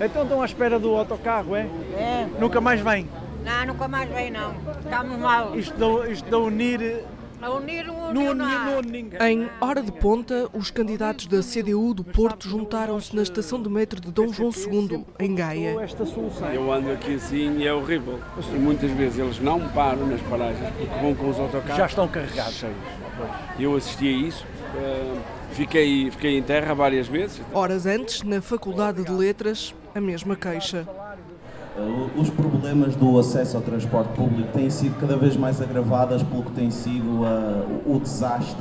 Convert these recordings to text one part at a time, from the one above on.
Então estão à espera do autocarro, é? É. Nunca mais vem. Não, nunca mais vem não. Estamos mal. Isto da, isto da unir. Em hora de ponta, os candidatos da CDU do Porto juntaram-se na estação de metro de Dom João II, em Gaia. Esta solução. Eu ando aqui assim e é horrível. E muitas vezes eles não param nas paragens porque vão com os autocarros. Já estão carregados. cheios. Eu assisti a isso, eh, fiquei, fiquei em terra várias vezes. Horas antes, na Faculdade de Letras, a mesma queixa. Uh, Os problemas do acesso ao transporte público têm sido cada vez mais agravadas pelo que tem sido uh, o desastre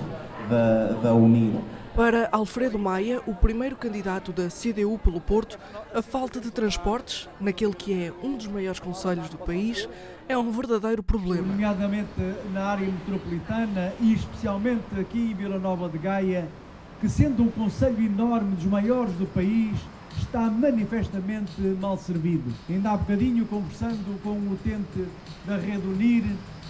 da, da Unir. Para Alfredo Maia, o primeiro candidato da CDU pelo Porto, a falta de transportes, naquele que é um dos maiores conselhos do país, é um verdadeiro problema. nomeadamente na área metropolitana e especialmente aqui em Vila Nova de Gaia, que sendo um conselho enorme dos maiores do país, está manifestamente mal servido. Ainda há bocadinho, conversando com o utente da Rede Unir,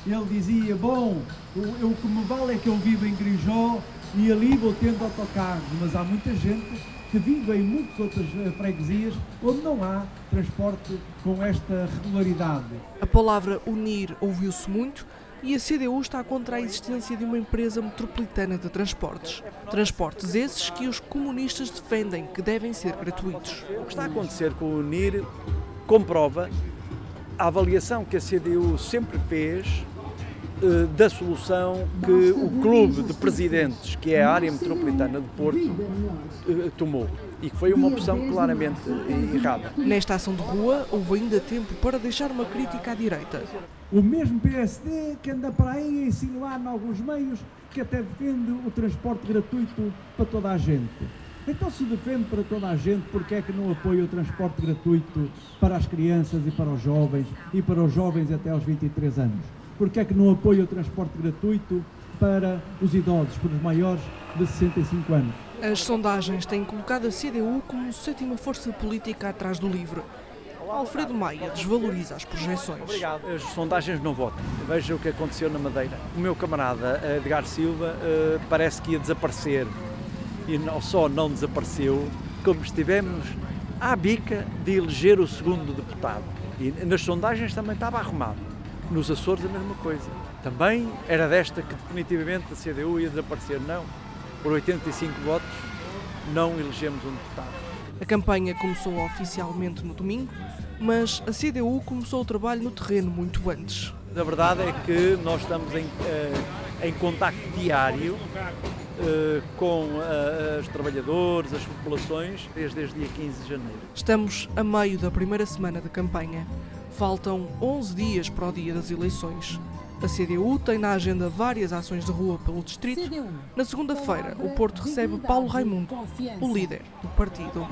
ele dizia, bom, o, o que me vale é que eu vivo em Grijó e ali vou tendo autocarros, mas há muita gente que vive em muitas outras eh, freguesias onde não há transporte com esta regularidade. A palavra unir ouviu-se muito e a CDU está contra a existência de uma empresa metropolitana de transportes. Transportes esses que os comunistas defendem que devem ser gratuitos. O que está a acontecer com o UNIR comprova a avaliação que a CDU sempre fez da solução que o clube de presidentes, que é a área metropolitana de Porto, eh, tomou. E que foi uma opção claramente eh, errada. Nesta ação de rua, houve ainda tempo para deixar uma crítica à direita. O mesmo PSD que anda para aí a insinuar em alguns meios que até defende o transporte gratuito para toda a gente. Então se defende para toda a gente, porque é que não apoia o transporte gratuito para as crianças e para os jovens e para os jovens até aos 23 anos? Porque é que não apoia o transporte gratuito para os idosos, para os maiores de 65 anos? As sondagens têm colocado a CDU como sétima força política atrás do LIVRE. Alfredo Maia desvaloriza as projeções. Obrigado. As sondagens não votam. Veja o que aconteceu na Madeira. O meu camarada Edgar Silva eh, parece que ia desaparecer. E não só não desapareceu, como estivemos à bica de eleger o segundo deputado. E nas sondagens também estava arrumado. Nos Açores a mesma coisa. Também era desta que definitivamente a CDU ia desaparecer. Não. Por 85 votos não elegemos um deputado. A campanha começou oficialmente no domingo, mas a CDU começou o trabalho no terreno muito antes. A verdade é que nós estamos em, eh, em contacto diário eh, com eh, os trabalhadores, as populações, desde, desde dia 15 de janeiro. Estamos a meio da primeira semana da campanha. Faltam 11 dias para o dia das eleições. A CDU tem na agenda várias ações de rua pelo distrito. Na segunda-feira, o Porto recebe Paulo Raimundo, o líder do partido.